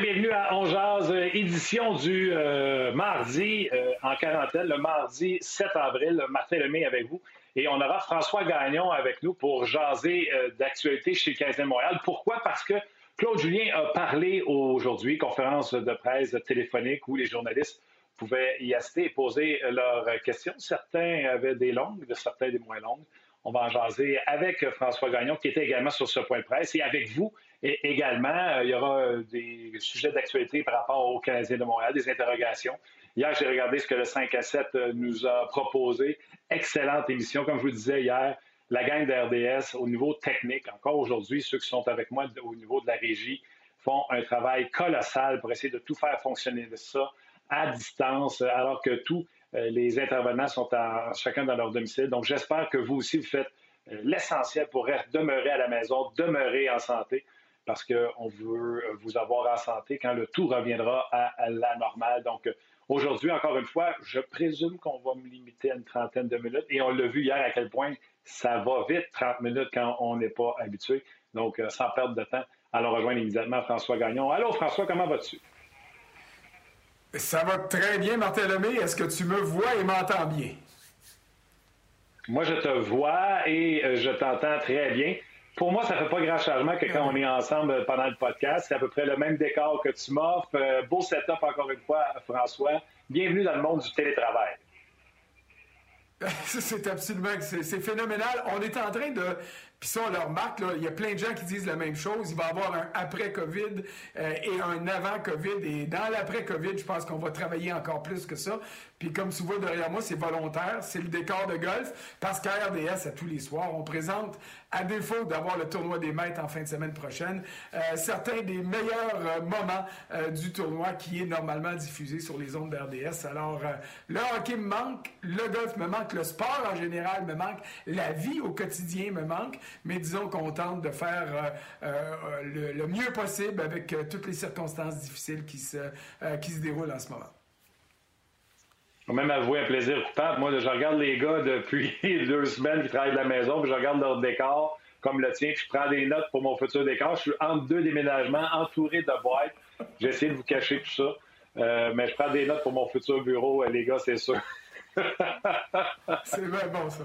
Bienvenue à Ongeaz, édition du euh, mardi euh, en quarantaine, le mardi 7 avril. Martin Lemay avec vous. Et on aura François Gagnon avec nous pour jaser euh, d'actualité chez le 15 Montréal. Pourquoi? Parce que Claude Julien a parlé aujourd'hui, conférence de presse téléphonique où les journalistes pouvaient y assister et poser leurs questions. Certains avaient des longues, certains des moins longues. On va en jaser avec François Gagnon, qui était également sur ce point de presse, et avec vous et également. Euh, il y aura euh, des sujets d'actualité par rapport aux Canadiens de Montréal, des interrogations. Hier, j'ai regardé ce que le 5 à 7 euh, nous a proposé. Excellente émission. Comme je vous disais hier, la gang de RDS au niveau technique, encore aujourd'hui, ceux qui sont avec moi au niveau de la régie font un travail colossal pour essayer de tout faire fonctionner de ça à distance, alors que tous les intervenants sont chacun dans leur domicile. Donc, j'espère que vous aussi, vous faites l'essentiel pour demeurer à la maison, demeurer en santé, parce qu'on veut vous avoir en santé quand le tout reviendra à, la normale. Donc, aujourd'hui, encore une fois, je présume qu'on va me limiter à une trentaine de minutes. Et on l'a vu hier à quel point ça va vite, 30 minutes, quand on n'est pas habitué. Donc, euh, sans perdre de temps, allons rejoindre immédiatement François Gagnon. Allô, François, comment vas-tu? Ça va très bien, Martin Lemay. Est-ce que tu me vois et m'entends bien? Moi, je te vois et euh, je t'entends très bien. Pour moi, ça ne fait pas grand changement que quand on est ensemble pendant le podcast. C'est à peu près le même décor que tu m'offres. Euh, beau setup encore une fois, François. Bienvenue dans le monde du télétravail. C'est absolument, c'est phénoménal. On est en train de, puis ça, on le remarque, il y a plein de gens qui disent la même chose. Il va y avoir un après-COVID euh, et un avant-COVID. Et dans l'après-COVID, je pense qu'on va travailler encore plus que ça. Puis comme tu vois derrière moi, c'est volontaire, c'est le décor de golf, parce qu'à RDS, à tous les soirs, on présente, à défaut d'avoir le tournoi des maîtres en fin de semaine prochaine, euh, certains des meilleurs euh, moments euh, du tournoi qui est normalement diffusé sur les ondes d'RDS. Alors, le hockey me manque, le golf me manque, le sport en général me manque, la vie au quotidien me manque, mais disons qu'on tente de faire le, le, mieux possible avec toutes les circonstances difficiles qui se, qui se déroulent en ce moment. Je vais même avouer un plaisir coupable. Moi, je regarde les gars depuis deux semaines qui travaillent de la maison, puis je regarde leur décor comme le tien, puis je prends des notes pour mon futur décor. Je suis entre deux déménagements, entouré de boîtes. J'ai essayé de vous cacher tout ça. Euh, mais je prends des notes pour mon futur bureau, euh, les gars, c'est sûr. c'est vraiment bon, ça.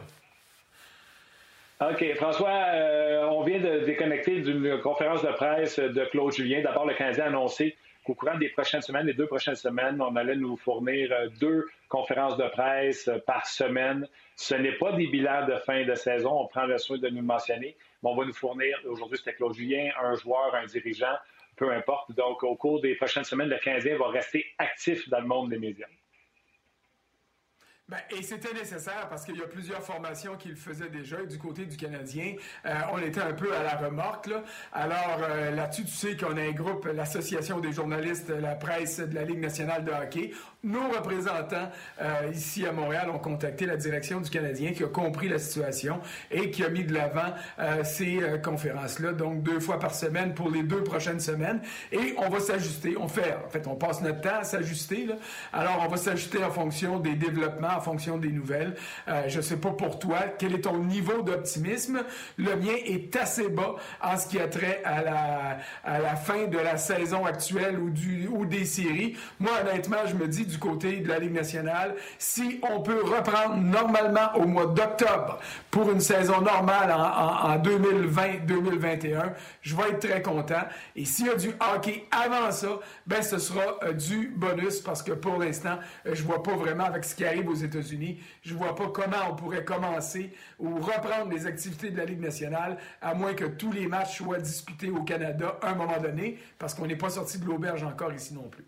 OK. François, euh, on vient de déconnecter d'une conférence de presse de Claude Julien. D'abord, le Canadien a annoncé qu'au courant des prochaines semaines, les deux prochaines semaines, on allait nous fournir euh, deux conférences de presse euh, par semaine. Ce n'est pas des bilans de fin de saison, on prend le soin de nous mentionner, mais on va nous fournir, aujourd'hui c'était Claude Julien, un joueur, un dirigeant, peu importe. Donc, au cours des prochaines semaines, le Canadien va rester actif dans le monde des médias. Ben, et c'était nécessaire parce qu'il y a plusieurs formations qui le faisaient déjà. Et du côté du Canadien, euh, on était un peu à la remorque. Là. Alors euh, là-dessus, tu sais qu'on a un groupe, l'Association des journalistes, la presse de la Ligue nationale de hockey. Nos représentants euh, ici à Montréal ont contacté la direction du Canadien qui a compris la situation et qui a mis de l'avant ces conférences-là, donc deux fois par semaine pour les deux prochaines semaines. Et on va s'ajuster. On fait, en fait, on passe notre temps à s'ajuster. Alors, on va s'ajuster en fonction des développements en fonction des nouvelles. Euh, je ne sais pas pour toi, quel est ton niveau d'optimisme? Le mien est assez bas en ce qui a trait à la, fin de la saison actuelle ou des séries. Moi, honnêtement, je me dis du côté de la Ligue nationale, si on peut reprendre normalement au mois d'octobre pour une saison normale en, en, 2020-2021, je vais être très content. Et s'il y a du hockey avant ça, ben ce sera euh, du bonus parce que pour l'instant, euh, je vois pas vraiment avec ce qui arrive aux États unis Je vois pas comment on pourrait commencer ou reprendre les activités de la Ligue nationale, à moins que tous les matchs soient disputés au Canada à un moment donné, parce qu'on n'est pas sorti de l'auberge encore ici non plus.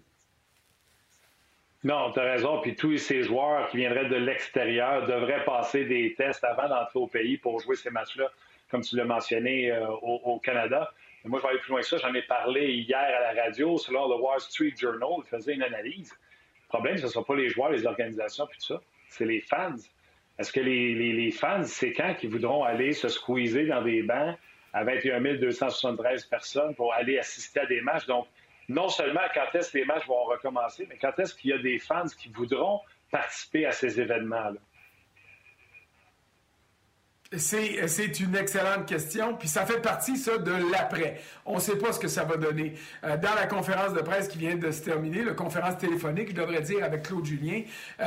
Non, tu as raison. Puis tous ces joueurs qui viendraient de l'extérieur devraient passer des tests avant d'entrer au pays pour jouer ces matchs-là, comme tu l'as mentionné euh, au, Canada. moi, je vais aller plus loin que ça. J'en ai parlé hier à la radio, selon le Wall Street Journal. Il faisait une analyse. Le problème, ce ne sont pas les joueurs, les organisations, puis tout ça c'est les fans. Est-ce que les, fans, c'est quand qu'ils voudront aller se squeezer dans des bancs à 21 273 personnes pour aller assister à des matchs? Donc, non seulement quand est-ce que les matchs vont recommencer, mais quand est-ce qu'il y a des fans qui voudront participer à ces événements-là? C'est une excellente question, puis ça fait partie, ça, de l'après. On ne sait pas ce que ça va donner. Euh, dans la conférence de presse qui vient de se terminer, la conférence téléphonique, je devrais dire, avec Claude Julien, euh,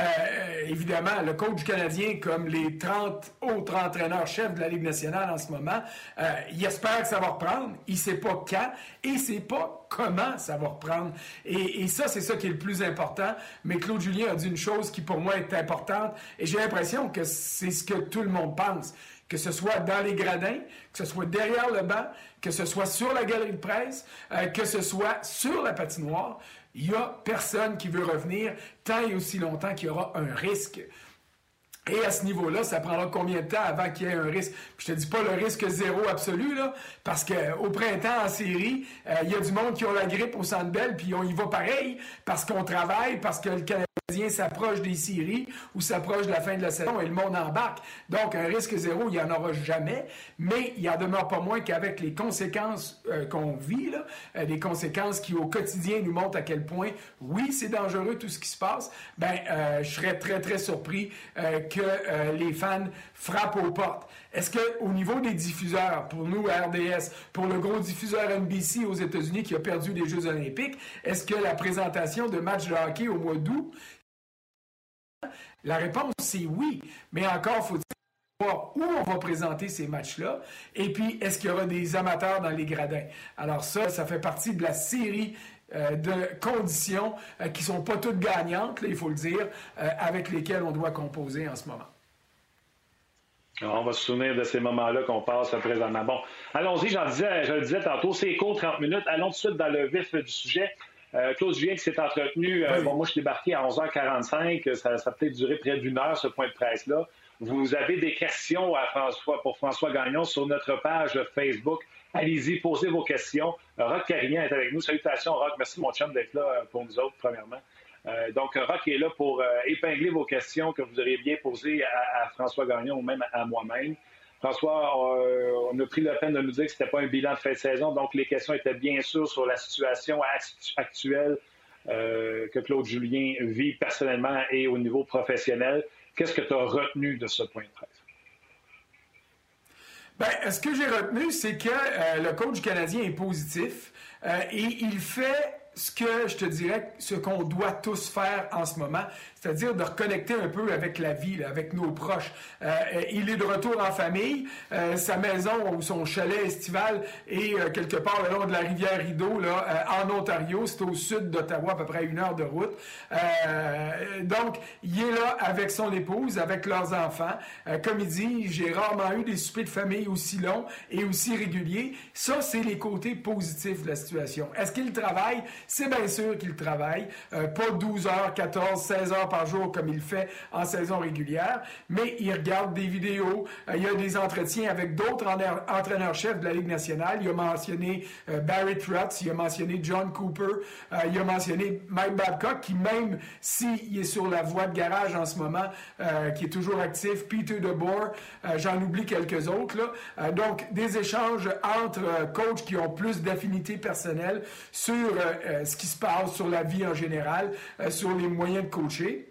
évidemment, le coach canadien, comme les 30 autres entraîneurs-chefs de la Ligue nationale en ce moment, euh, il espère que ça va reprendre, il ne sait pas quand, et sait pas comment ça va reprendre. Et, ça, c'est ça qui est le plus important. Mais Claude Julien a dit une chose qui, pour moi, est importante, et j'ai l'impression que c'est ce que tout le monde pense que ce soit dans les gradins, que ce soit derrière le banc, que ce soit sur la galerie de presse, euh, que ce soit sur la patinoire, il n'y a personne qui veut revenir tant et aussi longtemps qu'il y aura un risque. Et à ce niveau-là, ça prendra combien de temps avant qu'il y ait un risque? Puis je te dis pas le risque zéro absolu, là, parce qu'au printemps, en série, euh, il y a du monde qui ont la grippe au centre belle, puis on y va pareil, parce qu'on travaille, parce que le Canadien s'approche des séries ou s'approche de la fin de la saison et le monde embarque. Donc, un risque zéro, il n'y en aura jamais, mais il en demeure pas moins qu'avec les conséquences euh, qu'on vit, là, euh, des conséquences qui au quotidien nous montrent à quel point, oui, c'est dangereux tout ce qui se passe, ben, je serais très, très surpris euh, les fans frappent aux portes. Est-ce qu'au niveau des diffuseurs, pour nous RDS, pour le gros diffuseur NBC aux États-Unis qui a perdu les Jeux olympiques, est-ce que la présentation de matchs de hockey au mois d'août, la réponse c'est oui, mais encore faut-il où on va présenter ces matchs-là, et puis est-ce qu'il y aura des amateurs dans les gradins? Alors ça, ça fait partie de la série euh, de conditions euh, qui ne sont pas toutes gagnantes, il faut le dire, euh, avec lesquelles on doit composer en ce moment. on va se souvenir de ces moments-là qu'on passe présentement. Bon, allons-y, j'en disais, je le disais tantôt, c'est court, 30 minutes. Allons tout de suite dans le vif du sujet. Claude Julien qui s'est entretenu, bon, moi je suis débarqué à 11h45, ça, ça a peut-être duré près d'une heure ce point de presse-là. Vous avez des questions à François, pour François Gagnon sur notre page Facebook. Allez-y, posez vos questions. Rock Carignan est avec nous. Salutations, Rock. Merci, mon chum, d'être là euh, pour nous autres, premièrement. Euh, donc, Rock est là pour euh, épingler vos questions que vous auriez bien posées à, François Gagnon ou même à moi-même. François, on a pris la peine de nous dire que ce n'était pas un bilan de fin de saison, donc les questions étaient bien sûr sur la situation actuelle que Claude Julien vit personnellement et au niveau professionnel. Qu'est-ce que tu as retenu de ce point de presse? Ben, ce que j'ai retenu, c'est que euh, le coach canadien est positif euh, et il fait ce que je te dirais, ce qu'on doit tous faire en ce moment, c'est-à-dire de reconnecter un peu avec la vie, avec nos proches. Euh, il est de retour en famille. Euh, sa maison ou son chalet estival est euh, quelque part le long de la rivière Rideau, là, en Ontario. C'est au sud d'Ottawa, à peu près une heure de route. donc, il est là avec son épouse, avec leurs enfants. comme il dit, j'ai rarement eu des soupers de famille aussi longs et aussi réguliers. Ça, c'est les côtés positifs de la situation. Est-ce qu'il travaille? C'est bien sûr qu'il travaille. pas 12 heures, 14, 16 heures par jour comme il fait en saison régulière, mais il regarde des vidéos, euh, il y a des entretiens avec d'autres entraîneurs-chefs de la Ligue nationale. Il a mentionné euh, Barry Trotz, il a mentionné John Cooper, euh, il a mentionné Mike Babcock, qui même s'il est sur la voie de garage en ce moment, qui est toujours actif, Peter DeBoer, j'en oublie quelques autres. Donc, des échanges entre coachs qui ont plus d'affinité personnelle sur ce qui se passe, sur la vie en général, sur les moyens de coacher.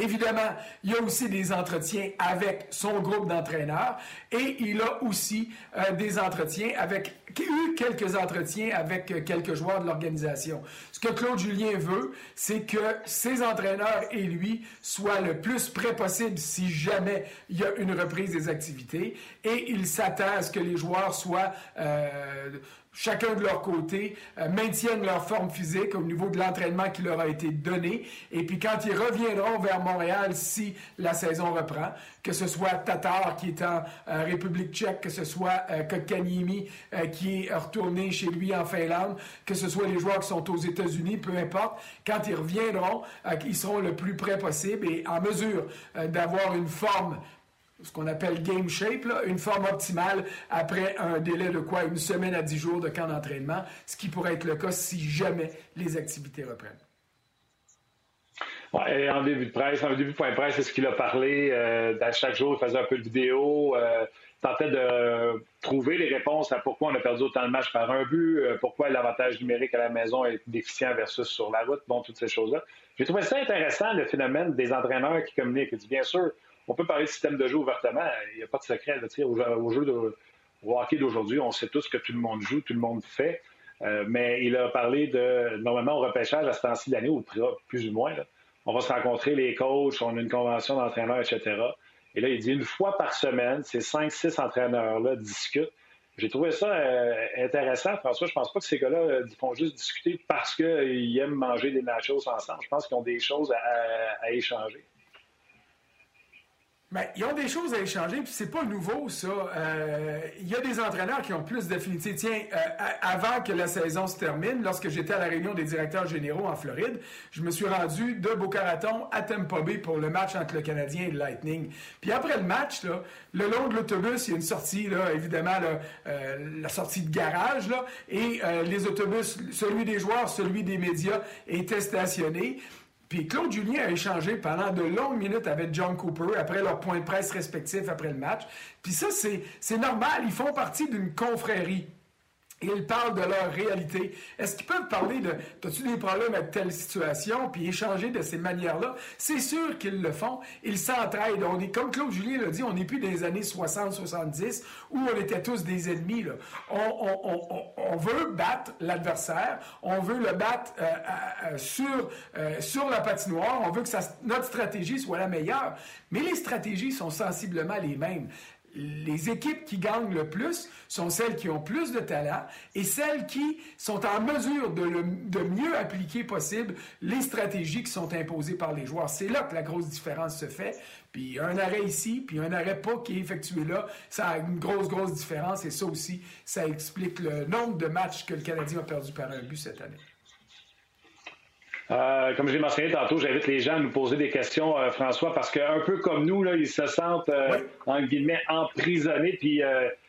Évidemment, il y a aussi des entretiens avec son groupe d'entraîneurs et il a aussi euh, des entretiens avec, eu quelques entretiens avec euh, quelques joueurs de l'organisation. Ce que Claude Julien veut, c'est que ses entraîneurs et lui soient le plus près possible si jamais il y a une reprise des activités et il s'attend à ce que les joueurs soient euh, chacun de leur côté, euh, maintiennent leur forme physique au niveau de l'entraînement qui leur a été donné. Et puis quand ils reviendront vers Montréal, si la saison reprend, que ce soit Tatar qui est en euh, République tchèque, que ce soit euh, euh, qui est retourné chez lui en Finlande, que ce soit les joueurs qui sont aux États-Unis, peu importe, quand ils reviendront, ils seront le plus près possible et en mesure d'avoir une forme ce qu'on appelle game shape, une forme optimale après un délai de quoi une semaine à dix jours de camp d'entraînement, ce qui pourrait être le cas si jamais les activités reprennent. Ouais, en début de presse, en début de point presse, c'est ce qu'il a parlé. Euh, chaque jour, il faisait un peu de vidéo, euh, tentait de trouver les réponses à pourquoi on a perdu autant de matchs par un but, euh, pourquoi l'avantage numérique à la maison est déficient versus sur la route, bon, toutes ces choses-là. J'ai trouvé ça intéressant, le phénomène des entraîneurs qui communiquent. Bien sûr, on peut parler de système de jeu ouvertement. Il n'y a pas de secret au, au, jeu de, hockey d'aujourd'hui. On sait tous que tout le monde joue, tout le monde fait. Euh, mais il a parlé de, normalement, au repêchage à ce temps-ci de ou plus ou moins, on va se rencontrer les coachs, on a une convention d'entraîneurs, etc. Et là, il dit une fois par semaine, ces cinq, six entraîneurs-là discutent. J'ai trouvé ça euh, intéressant, François. Je pense pas que ces gars-là euh, font juste discuter parce qu'ils aiment manger des nachos ensemble. Je pense qu'ils ont des choses à échanger. Bien, ils ont des choses à échanger, puis c'est pas nouveau, ça. Euh, il y a des entraîneurs qui ont plus d'affinité. Tiens, euh, avant que la saison se termine, lorsque j'étais à la réunion des directeurs généraux en Floride, je me suis rendu de Boca Raton à Tampa Bay pour le match entre le Canadien et le Lightning. Puis après le match, là, le long de l'autobus, il y a une sortie, là, évidemment, euh, la sortie de garage, là, et les autobus, celui des joueurs, celui des médias, étaient stationnés. Puis Claude Julien a échangé pendant de longues minutes avec John Cooper après leurs points de presse respectifs après le match. Puis ça, c'est normal. Ils font partie d'une confrérie ils parlent de leur réalité. Est-ce qu'ils peuvent parler de as-tu des problèmes avec telle situation, puis échanger de ces manières-là? C'est sûr qu'ils le font. Ils s'entraident. On est, comme Claude Julien l'a dit, on n'est plus des années 60-70 où on était tous des ennemis. On, veut battre l'adversaire, on veut le battre euh, euh, sur, euh, sur la patinoire, on veut que notre stratégie soit la meilleure. Mais les stratégies sont sensiblement les mêmes les équipes qui gagnent le plus sont celles qui ont plus de talent et celles qui sont en mesure de, mieux appliquer possible les stratégies qui sont imposées par les joueurs. C'est là que la grosse différence se fait. Puis un arrêt ici, puis un arrêt pas qui est effectué là, ça a une grosse, grosse différence et ça aussi, ça explique le nombre de matchs que le Canadien a perdu par un but cette année. Euh, comme j'ai mentionné tantôt, j'invite les gens à nous poser des questions, euh, François, parce qu'un peu comme nous, là, ils se sentent, euh, en guillemets, emprisonnés, puis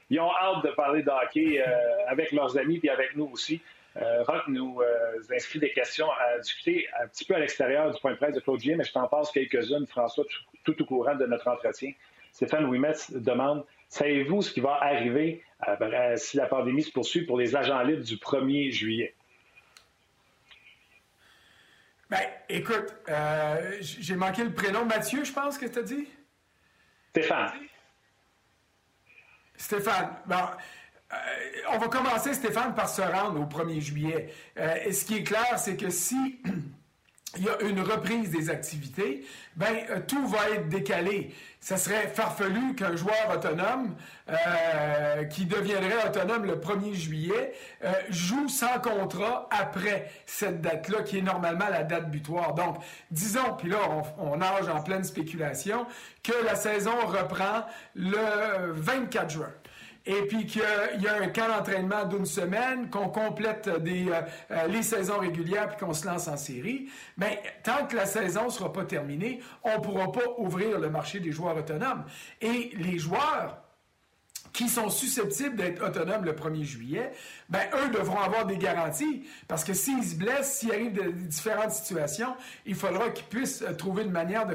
ils ont hâte de parler de hockey avec leurs amis, puis avec nous aussi. Rock nous inscrit des questions à discuter un petit peu à l'extérieur du point de presse de Claude mais je t'en passe quelques-unes, François, tout, au courant de notre entretien. Stéphane Ouimet demande Savez-vous ce qui va arriver si la pandémie se poursuit pour les agents libres du 1er juillet? Ben, écoute, euh, j'ai manqué le prénom. Mathieu, je pense que tu as dit? Stéphane. Stéphane. Bon, euh, on va commencer, Stéphane, par se rendre au 1er juillet. Euh, et ce qui est clair, c'est que si il y a une reprise des activités, ben euh, tout va être décalé. Ça serait farfelu qu'un joueur autonome euh, qui deviendrait autonome le 1er juillet euh, joue sans contrat après cette date-là, qui est normalement la date butoir. Donc, disons, puis là, on, on nage en pleine spéculation, que la saison reprend le 24 juin et puis qu'il y a un camp d'entraînement d'une semaine, qu'on complète euh, euh, les saisons régulières puis qu'on se lance en série, mais tant que la saison ne sera pas terminée, on ne pourra pas ouvrir le marché des joueurs autonomes. Et les joueurs qui sont susceptibles d'être autonomes le 1er juillet, ben eux devront avoir des garanties parce que s'ils se blessent, s'il arrive de, différentes situations, il faudra qu'ils puissent euh, trouver une manière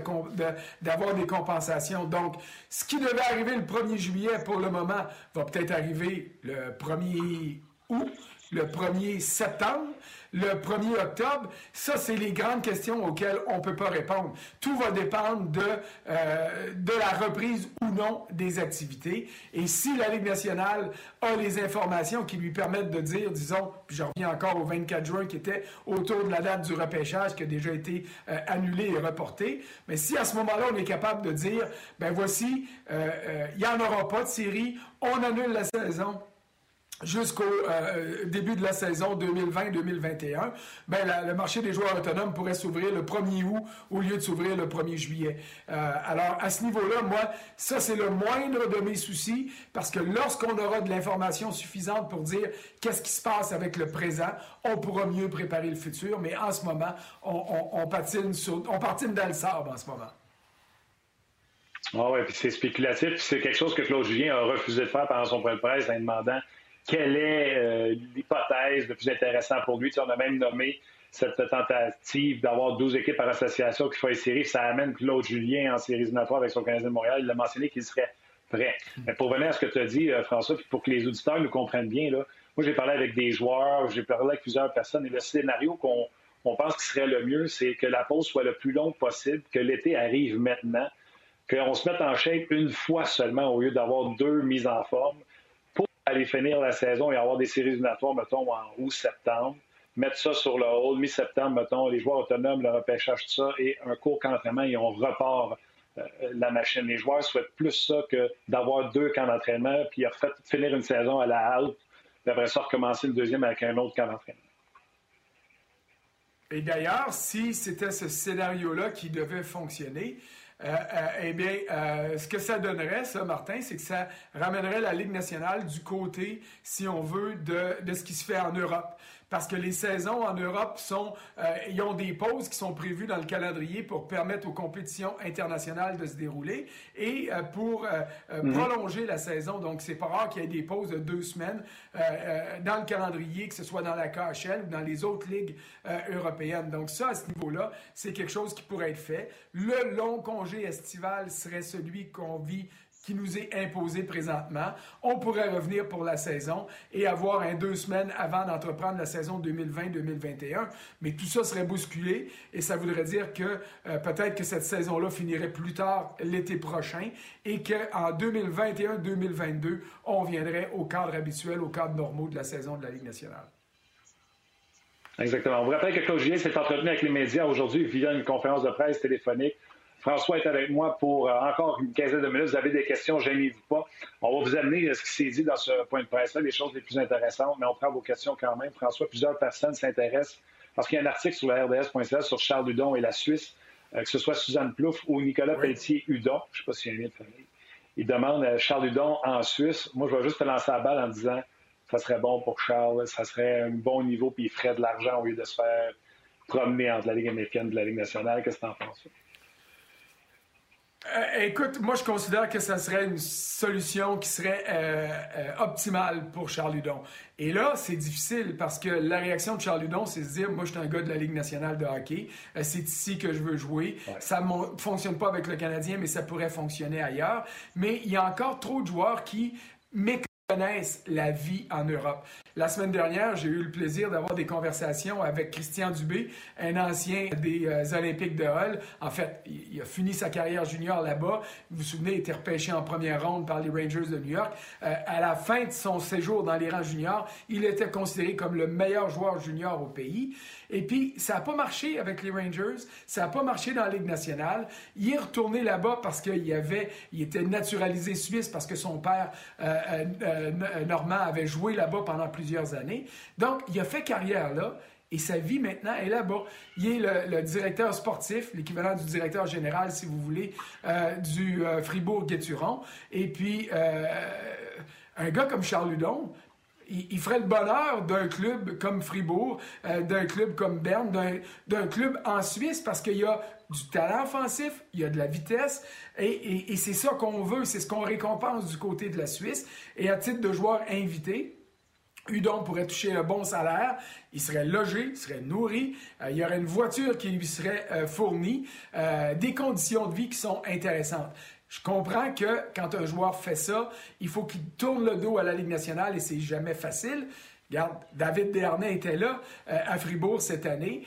d'avoir des compensations. Donc, ce qui devait arriver le 1er juillet pour le moment va peut-être arriver le 1er août, le 1er septembre le 1er octobre? Ça, c'est les grandes questions auxquelles on ne peut pas répondre. Tout va dépendre de, euh, de la reprise ou non des activités. Et si la Ligue nationale a les informations qui lui permettent de dire, disons, puis je reviens encore au 24 juin qui était autour de la date du repêchage qui a déjà été euh, annulé et reporté, mais si à ce moment-là, on est capable de dire, ben voici, euh, il n'y en aura pas de série, on annule la saison, jusqu'au euh, début de la saison 2020-2021, ben, le marché des joueurs autonomes pourrait s'ouvrir le 1er août au lieu de s'ouvrir le 1er juillet. Euh, alors, à ce niveau-là, moi, ça, c'est le moindre de mes soucis, parce que lorsqu'on aura de l'information suffisante pour dire qu'est-ce qui se passe avec le présent, on pourra mieux préparer le futur, mais en ce moment, on, patine, sur, on dans le sable en ce moment. Ah oui, puis c'est spéculatif. C'est quelque chose que Claude Julien a refusé de faire pendant son point de presse en demandant quelle est euh, l'hypothèse le plus intéressante pour lui? on a même nommé cette tentative d'avoir 12 équipes par association qui font une série. Ça amène Claude Julien en série éliminatoire avec son Canadien de Montréal. Il a mentionné qu'il serait prêt. Mais pour venir à ce que tu as dit, euh, François, pour que les auditeurs nous comprennent bien, là, moi, j'ai parlé avec des joueurs, j'ai parlé avec plusieurs personnes, et le scénario qu'on on pense qu'il serait le mieux, c'est que la pause soit le plus longue possible, que l'été arrive maintenant, qu'on se mette en shape une fois seulement au lieu d'avoir deux mises en forme aller finir la saison et avoir des séries éliminatoires, mettons, en août-septembre. Mettre ça sur le hall, mi-septembre, mettons, les joueurs autonomes, le repêchage, tout ça, et un court camp d'entraînement et on repart euh, la machine. Les joueurs souhaitent plus ça que d'avoir deux camps d'entraînement, puis fait, finir une saison à la halte, puis après ça, recommencer le deuxième avec un autre camp d'entraînement. Et d'ailleurs, si c'était ce scénario-là qui devait fonctionner, euh, euh, eh bien, euh, ce que ça donnerait, ça, Martin, c'est que ça ramènerait la Ligue nationale du côté, si on veut, de, de ce qui se fait en Europe parce que les saisons en Europe sont, euh, ils ont des pauses qui sont prévues dans le calendrier pour permettre aux compétitions internationales de se dérouler et euh, pour euh, mhm. prolonger la saison. Donc, c'est pas rare qu'il y ait des pauses de deux semaines dans le calendrier, que ce soit dans la KHL ou dans les autres ligues européennes. Donc, ça, à ce niveau-là, c'est quelque chose qui pourrait être fait. Le long congé estival serait celui qu'on vit qui nous est imposé présentement. On pourrait revenir pour la saison et avoir un deux semaines avant d'entreprendre la saison 2020-2021. Mais tout ça serait bousculé et ça voudrait dire que euh, peut-être que cette saison-là finirait plus tard l'été prochain et qu'en 2021-2022, on viendrait au cadre habituel, au cadre normaux de la saison de la Ligue nationale. Exactement. On vous rappelle que Claude Julien s'est entretenu avec les médias aujourd'hui via une conférence de presse téléphonique François est avec moi pour euh, encore une quinzaine de minutes. Vous avez des questions, gênez-vous pas. On va vous amener ce qui s'est dit dans ce point de presse-là, les choses les plus intéressantes, mais on prend vos questions quand même. François, plusieurs personnes s'intéressent parce qu'il y a un article sur la RDS.ca sur Charles Hudon et la Suisse, euh, que ce soit Suzanne Plouffe ou Nicolas Pelletier-Hudon. Je ne sais pas s'il y a un lien de famille. Il demande euh, Charles Hudon en Suisse. Moi, je vais juste te lancer la balle en disant ça serait bon pour Charles, ça serait un bon niveau, puis il ferait de l'argent au lieu de se faire promener entre la Ligue américaine et la Ligue nationale. Qu'est-ce que tu en penses? Euh, écoute, moi je considère que ça serait une solution qui serait euh, euh, optimale pour Charles Hudon. Et là, c'est difficile parce que la réaction de Charles Hudon, c'est de se dire, moi je suis un gars de la Ligue nationale de hockey, c'est ici que je veux jouer. Ça ne fonctionne pas avec le Canadien, mais ça pourrait fonctionner ailleurs. Mais il y a encore trop de joueurs qui méconnaissent la vie en Europe. La semaine dernière, j'ai eu le plaisir d'avoir des conversations avec Christian Dubé, un ancien des euh, Olympiques de Hull. En fait, il, a fini sa carrière junior là-bas. Vous vous souvenez, il était repêché en première ronde par les Rangers de New York. Euh, à la fin de son séjour dans les rangs juniors, il était considéré comme le meilleur joueur junior au pays. Et puis, ça n'a pas marché avec les Rangers, ça n'a pas marché dans la Ligue nationale. Il est retourné là-bas parce qu'il avait, il était naturalisé suisse parce que son père, euh, Normand, avait joué là-bas pendant plusieurs années. Donc, il a fait carrière là. Et sa vie maintenant est là-bas. Il est le, directeur sportif, l'équivalent du directeur général, si vous voulez, euh, du euh, Fribourg-Guéturon. Et puis, euh, un gars comme Charles Ludon, il, ferait le bonheur d'un club comme Fribourg, d'un club comme Berne, d'un club en Suisse, parce qu'il y a du talent offensif, il y a de la vitesse, et, c'est ça qu'on veut, c'est ce qu'on récompense du côté de la Suisse. Et à titre de joueur invité, Udon pourrait toucher un bon salaire, il serait logé, il serait nourri, euh, il y aurait une voiture qui lui serait euh, fournie, euh, des conditions de vie qui sont intéressantes. Je comprends que quand un joueur fait ça, il faut qu'il tourne le dos à la Ligue nationale et c'est jamais facile. Regarde, David Dernay était là à Fribourg cette année.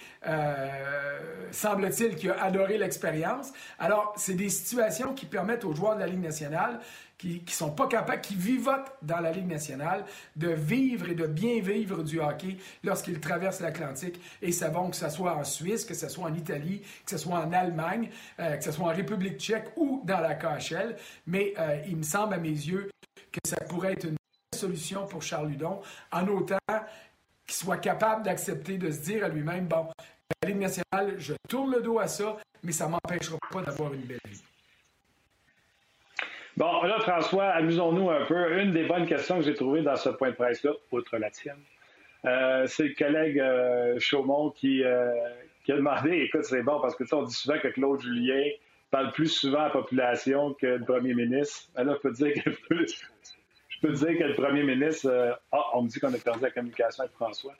Semble-t-il qu'il a adoré l'expérience. Alors, c'est des situations qui permettent aux joueurs de la Ligue nationale qui ne sont pas capables, qui vivotent dans la Ligue nationale, de vivre et de bien vivre du hockey lorsqu'ils traversent l'Atlantique et savons que ce soit en Suisse, que ce soit en Italie, que ce soit en Allemagne, euh, que ce soit en République tchèque ou dans la KHL. Mais euh, il me semble à mes yeux que ça pourrait être une solution pour Charles Ludon, en autant qu'il soit capable d'accepter de se dire à lui-même, bon, la Ligue nationale, je tourne le dos à ça, mais ça ne m'empêchera pas d'avoir une belle vie. Bon, là, François, amusons-nous un peu. Une des bonnes questions que j'ai trouvées dans ce point de presse-là, outre la tienne, euh, c'est le collègue euh, Chaumont qui, euh, qui, a demandé, écoute, c'est bon, parce que on dit souvent que Claude Julien parle plus souvent à la population que le premier ministre. Alors, je peux dire que, je peux dire que le premier ministre, ah, on me dit qu'on a perdu la communication avec François.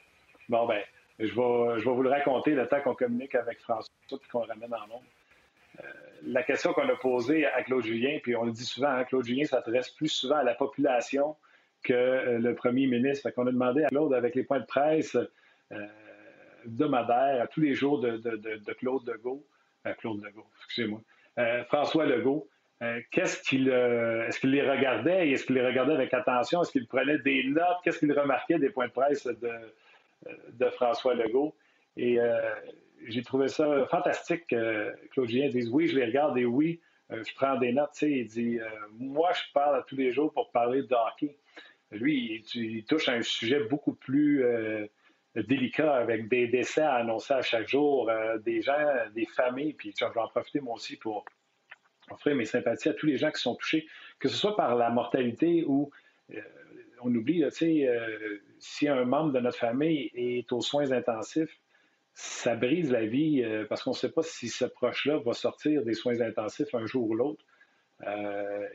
Bon, ben, je vais, je vais vous le raconter le temps qu'on communique avec François et qu'on ramène en monde la question qu'on a posée à Claude Julien, puis on le dit souvent, hein, Claude Julien s'adresse plus souvent à la population que euh, le premier ministre. Fait qu'on a demandé à Claude, avec les points de presse euh, hebdomadaires, à tous les jours de, Claude Legault, euh, Claude Legault, excusez-moi, François Legault, qu'est-ce qu'il, est-ce qu'il les regardait et est-ce qu'il les regardait avec attention? Est-ce qu'il prenait des notes? Qu'est-ce qu'il remarquait des points de presse de François Legault? Et j'ai trouvé ça fantastique que Claude Julien dise oui, je les regarde et oui, je prends des notes. il dit Moi, je parle tous les jours pour parler de hockey. Lui, il, touche à un sujet beaucoup plus délicat avec des décès à annoncer à chaque jour, euh, des gens, des familles, puis je vais en profiter moi aussi pour offrir mes sympathies à tous les gens qui sont touchés, que ce soit par la mortalité ou euh, on oublie, tu sais, euh, si un membre de notre famille est aux soins intensifs, ça brise la vie parce qu'on ne sait pas si ce proche-là va sortir des soins intensifs un jour ou l'autre.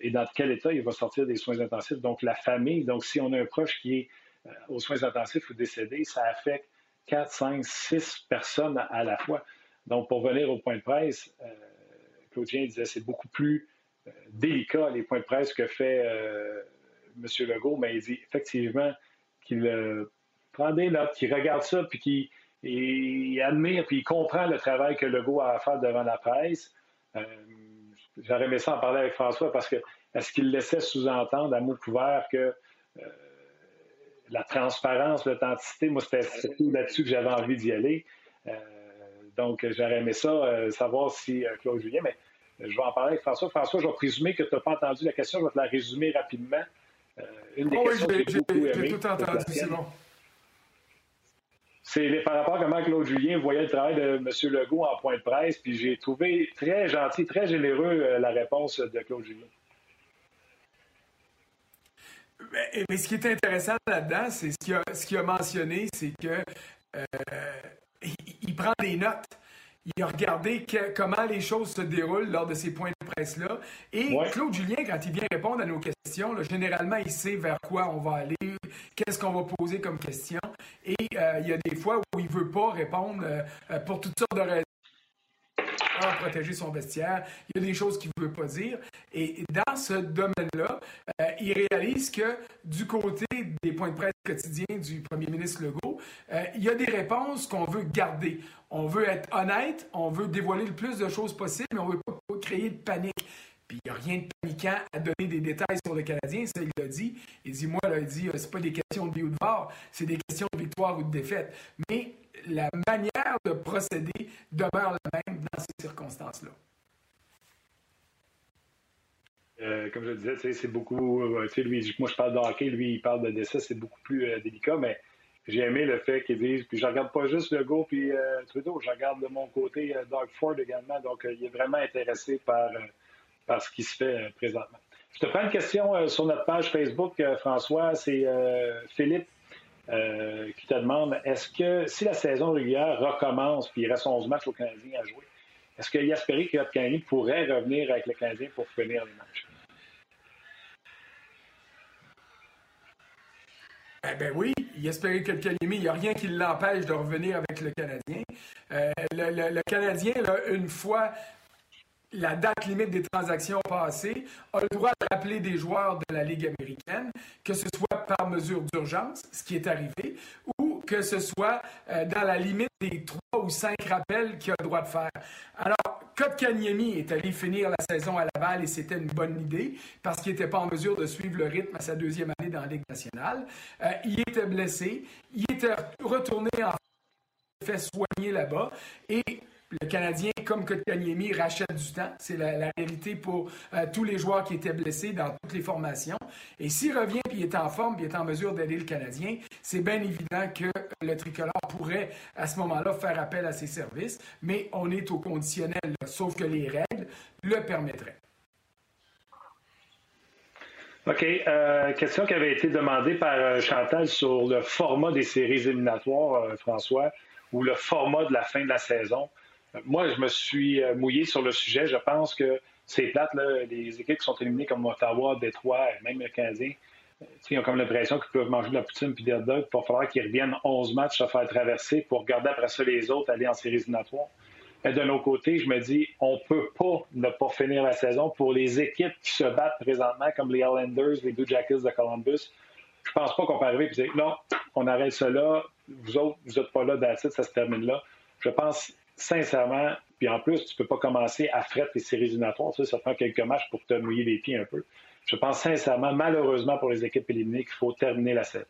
et dans quel état il va sortir des soins intensifs. Donc, la famille, donc si on a un proche qui est euh, aux soins intensifs ou décédés, ça affecte 4, 5, 6 personnes à la fois. Donc, pour venir au point de presse, euh, Claudien disait c'est beaucoup plus euh, délicat les points de presse que fait M. Legault, mais il dit effectivement qu'il prend des notes, qu'il regarde ça, puis qu'il admire, puis il comprend le travail que Legault a à faire devant la presse. J'aurais aimé ça en parler avec François parce que est-ce qu'il laissait sous-entendre à mot couvert que la transparence, l'authenticité, moi, c'était surtout là-dessus que j'avais envie d'y aller. Euh, donc, j'aurais aimé ça, euh, savoir si euh, Claude Julien, mais je vais en parler avec François. François, je vais présumer que tu n'as pas entendu la question, je vais te la résumer rapidement. une des oh questions oui, j'ai tout entendu, c'est bon. C'est par rapport à comment Claude Julien voyait le travail de M. Legault en point de presse, puis j'ai trouvé très gentil, très généreux la réponse de Claude Julien. Mais, ce qui est intéressant là-dedans, c'est ce qu'il a, mentionné, c'est que euh, prend des notes. Il a regardé comment les choses se déroulent lors de ces points de presse-là. Et Claude Julien, quand il vient répondre à nos questions, généralement, il sait vers quoi on va aller, qu'est-ce qu'on va poser comme question. Et euh, il y a des fois où il ne veut pas répondre euh, pour toutes sortes de raisons protéger son vestiaire. Il y a des choses qu'il ne veut pas dire. Et dans ce domaine-là, euh, il réalise que du côté des points de presse quotidiens du premier ministre Legault, euh, il y a des réponses qu'on veut garder. On veut être honnête, on veut dévoiler le plus de choses possible, mais on ne veut pas créer de panique. Puis il n'y a rien de paniquant à donner des détails sur le Canadien, ça il l'a dit. Il dit, moi, là, il dit, euh, c'est pas des questions de vie ou de mort, c'est des questions de victoire ou de défaite. Mais la manière de procéder demeure la même dans ces circonstances-là. Euh, comme je le disais, c'est beaucoup. Euh, lui, moi, je parle de lui, il parle de décès, c'est beaucoup plus euh, délicat, mais j'ai aimé le fait qu'il dise. Puis je regarde pas juste le go puis Trudeau, je regarde de mon côté Doug Ford également. Donc, il est vraiment intéressé par, par ce qui se fait présentement. Je te prends une question sur notre page Facebook, François. C'est Philippe euh, qui te demande est-ce que si la saison régulière recommence puis il reste 11 matchs au Canadien à jouer, est-ce que Yasperi Canadien pourrait revenir avec le Canadien pour finir les matchs? Eh ben oui, Yasperi il n'y a rien qui l'empêche de revenir avec le Canadien. Euh, le, Canadien, une fois la date limite des transactions passées, a le droit de rappeler des joueurs de la Ligue américaine, que ce soit par mesure d'urgence, ce qui est arrivé, ou que ce soit euh, dans la limite des trois ou cinq rappels qu'il a le droit de faire. Alors, Kotkaniemi est allé finir la saison à Laval et c'était une bonne idée parce qu'il n'était pas en mesure de suivre le rythme à sa deuxième année dans la Ligue nationale. Euh, il était blessé, il était retourné en fait soigner là-bas et le Canadien, comme Kotkaniemi, rachète du temps. C'est la, réalité pour euh, tous les joueurs qui étaient blessés dans toutes les formations. Et s'il revient et il est en forme, il est en mesure d'aider le Canadien, c'est bien évident que le tricolore pourrait, à ce moment-là, faire appel à ses services. Mais on est au conditionnel, sauf que les règles le permettraient. OK. Euh, question qui avait été demandée par euh, Chantal sur le format des séries éliminatoires, François, ou le format de la fin de la saison. Moi, je me suis euh, mouillé sur le sujet. Je pense que c'est plate, là, les équipes qui sont éliminées comme Ottawa, Détroit, même le Canadien, euh, ils ont comme l'impression qu'ils peuvent manger de la poutine puis des dogs. Il va falloir qu'ils reviennent 11 matchs à faire traverser pour garder après ça les autres aller en séries éliminatoires. Mais de nos côtés, je me dis, on ne peut pas ne pas finir la saison pour les équipes qui se battent présentement, comme les Islanders, les Blue Jackets de Columbus. Je pense pas qu'on peut arriver et dire, non, on arrête cela, vous autres, vous n'êtes pas là, d'acide, ça se termine là. Je pense sincèrement, Puis en plus, tu peux pas commencer à fretter les séries éliminatoires. Ça, ça prend quelques matchs pour te mouiller les pieds un peu. Je pense sincèrement, malheureusement pour les équipes éliminées, qu'il faut terminer la série.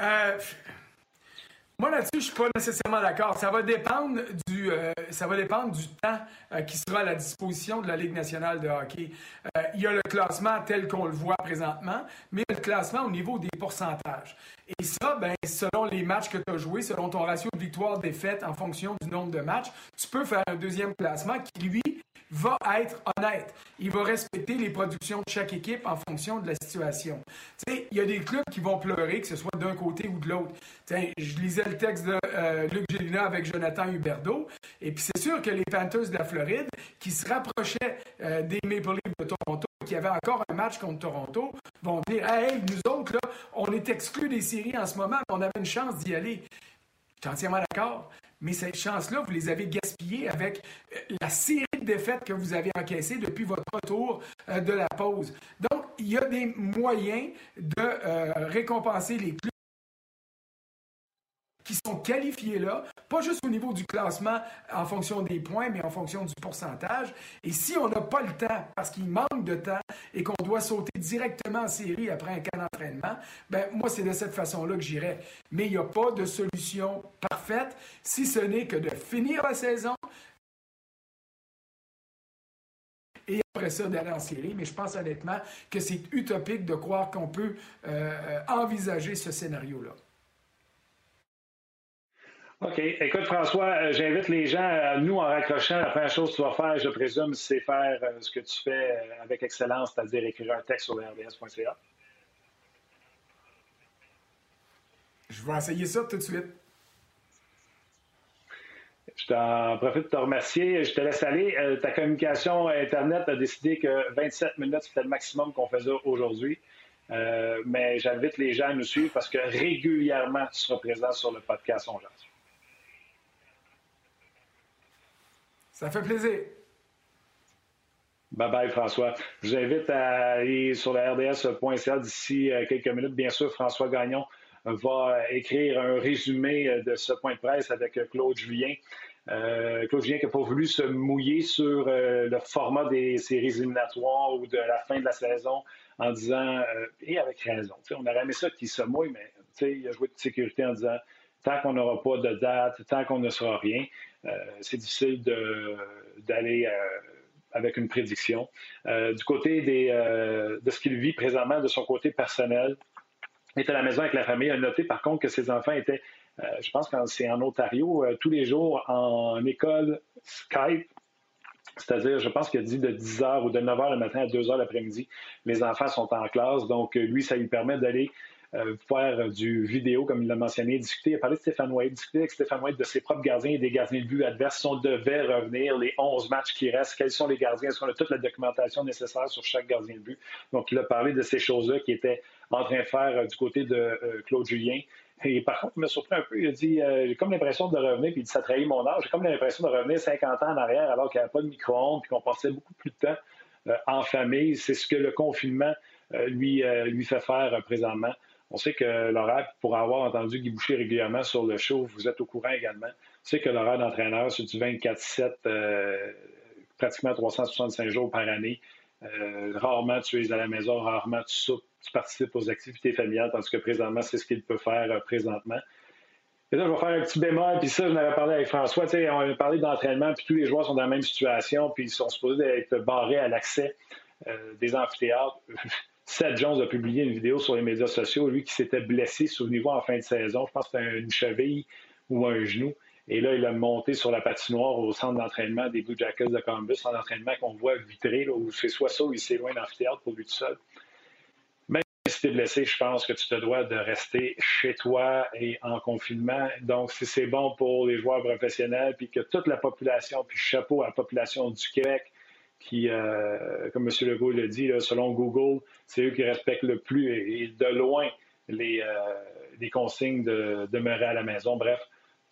Euh, moi, là-dessus, je suis pas nécessairement d'accord. Ça va dépendre du, euh, ça va dépendre du temps euh, qui sera à la disposition de la Ligue nationale de hockey. Euh, il y a le classement tel qu'on le voit présentement, mais il y a le classement au niveau des pourcentages. Et ça, ben, selon les matchs que tu as joués, selon ton ratio de victoire-défaite en fonction du nombre de matchs, tu peux faire un deuxième classement qui, lui, va être honnête. Il va respecter les productions de chaque équipe en fonction de la situation. Il y a des clubs qui vont pleurer, que ce soit d'un côté ou de l'autre. Je lisais le texte de euh, Luc Gélina avec Jonathan Huberdeau, et puis c'est sûr que les Panthers de la Floride, qui se rapprochaient euh, des Maple Leafs de Toronto, qui avaient encore un match contre Toronto, vont dire Hey, nous autres, là, on est exclus des séries en ce moment, mais on avait une chance d'y aller. Je suis entièrement d'accord. Mais cette chance-là, vous les avez gaspillées avec euh, la série défaites que vous avez encaissées depuis votre retour euh, de la pause. Donc, il y a des moyens de euh, récompenser les clubs qui sont qualifiés là, pas juste au niveau du classement en fonction des points, mais en fonction du pourcentage. Et si on n'a pas le temps, parce qu'il manque de temps et qu'on doit sauter directement en série après un cas d'entraînement, ben moi, c'est de cette façon-là que j'irai. Mais il n'y a pas de solution parfaite, si ce n'est que de finir la saison, et après ça d'aller en série. Mais je pense honnêtement que c'est utopique de croire qu'on peut euh, envisager ce scénario-là. OK. Écoute, François, euh, j'invite les gens, nous, en raccrochant, la première chose que tu vas faire, je présume, c'est faire euh, ce que tu fais euh, avec excellence, c'est-à-dire écrire un texte sur rds.ca. Je vais essayer ça tout de suite. Je t'en profite de te remercier. Je te laisse aller. ta communication Internet a décidé que 27 minutes, c'était le maximum qu'on faisait aujourd'hui. mais j'invite les gens à nous suivre parce que régulièrement, tu seras présent sur le podcast On Ça fait plaisir. Bye bye, François. Je vous invite à aller sur la RDS.ca d'ici euh, quelques minutes. Bien sûr, François Gagnon va écrire un résumé euh, de ce point de presse avec euh, Claude Julien. Claude Julien qui n'a pas voulu se mouiller sur le format des séries éliminatoires ou de la fin de la saison en disant, et avec raison, on aurait aimé ça qu'il se mouille, mais il a joué de sécurité en disant tant qu'on n'aura pas de date, tant qu'on ne sera rien, euh, c'est difficile d'aller euh, avec une prédiction. Euh, du côté de ce qu'il vit présentement, de son côté personnel, est à la maison avec la famille. Il a noté par contre que ses enfants étaient, je pense que c'est en Ontario, tous les jours en école Skype. C'est-à-dire, je pense qu'il a dit de 10h ou de 9h le matin à 2h l'après-midi, les enfants sont en classe. Donc, lui, ça lui permet d'aller euh, faire du vidéo, comme il l'a mentionné, discuter. Il a parlé de Stéphane White, discuter avec Stéphane White de ses propres gardiens et des gardiens de but adverses. Si on devait revenir, les 11 matchs qui restent, quels sont les gardiens? Est-ce qu'on a toute la documentation nécessaire sur chaque gardien de but? Donc, il a parlé de ces choses-là qui étaient en train de faire euh, du côté de euh, Claude Julien. Et par contre, il m'a surpris un peu. Il a dit J'ai comme l'impression de revenir, puis il dit Ça trahit mon âge. J'ai comme l'impression de revenir 50 ans en arrière alors qu'il n'y avait pas de micro-ondes, puis qu'on passait beaucoup plus de temps en famille. C'est ce que le confinement lui, lui fait faire présentement. On sait que l'horaire, pour avoir entendu Guy Boucher régulièrement sur le show, vous êtes au courant également. On sait que l'horaire d'entraîneur, c'est du 24-7, euh, pratiquement 365 jours par année. Euh, rarement tu es à la maison, rarement tu soupes, tu participes aux activités familiales, tandis que présentement, c'est ce qu'il peut faire euh, présentement. Et là, je vais faire un petit bémol, puis ça, je avais parlé avec François, on a parlé d'entraînement, puis tous les joueurs sont dans la même situation, puis ils sont supposés être barrés à l'accès des amphithéâtres. Seth Jones a publié une vidéo sur les médias sociaux, lui qui s'était blessé, souvenez-vous, en fin de saison. Je pense que c'était une cheville ou un genou. Et là, il a monté sur la patinoire au centre d'entraînement des Blue Jackets de Columbus, centre d'entraînement qu'on voit vitré, où c'est soit ça ou il s'éloigne d'amphithéâtre pour lui tout seul. Même si tu es blessé, je pense que tu te dois de rester chez toi et en confinement. Donc, si c'est bon pour les joueurs professionnels, puis que toute la population, puis chapeau à la population du Québec, qui, euh, comme M. Legault l'a dit, selon Google, c'est eux qui respectent le plus et, de loin les, euh, consignes de demeurer à la maison. Bref,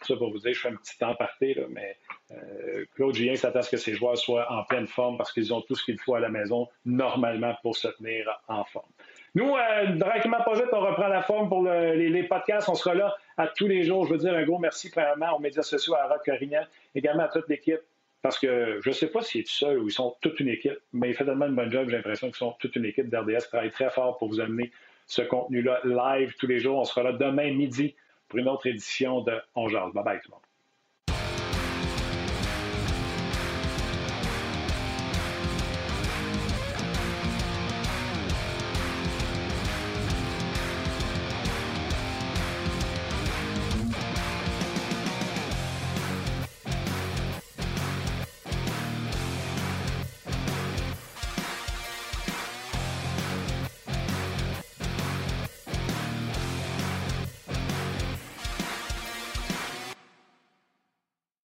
Ça, pour vous dire, je fais un petit temps parté, mais euh, Claude Julien s'attend à ce que ses joueurs soient en pleine forme parce qu'ils ont tout ce qu'il faut à la maison normalement pour se tenir en forme. Nous, directement pas vite, on reprend la forme pour les, podcasts. On sera là à tous les jours. Je veux dire un gros merci premièrement aux médias sociaux, à Rock Corignan, également à toute l'équipe. Parce que je ne sais pas s'il est seul ou ils sont toute une équipe, mais il fait tellement une bonne job, j'ai l'impression qu'ils sont toute une équipe d'RDS, travaille très fort pour vous amener ce contenu-là live tous les jours. On sera là demain midi pour une autre édition de On Bye bye tout le monde.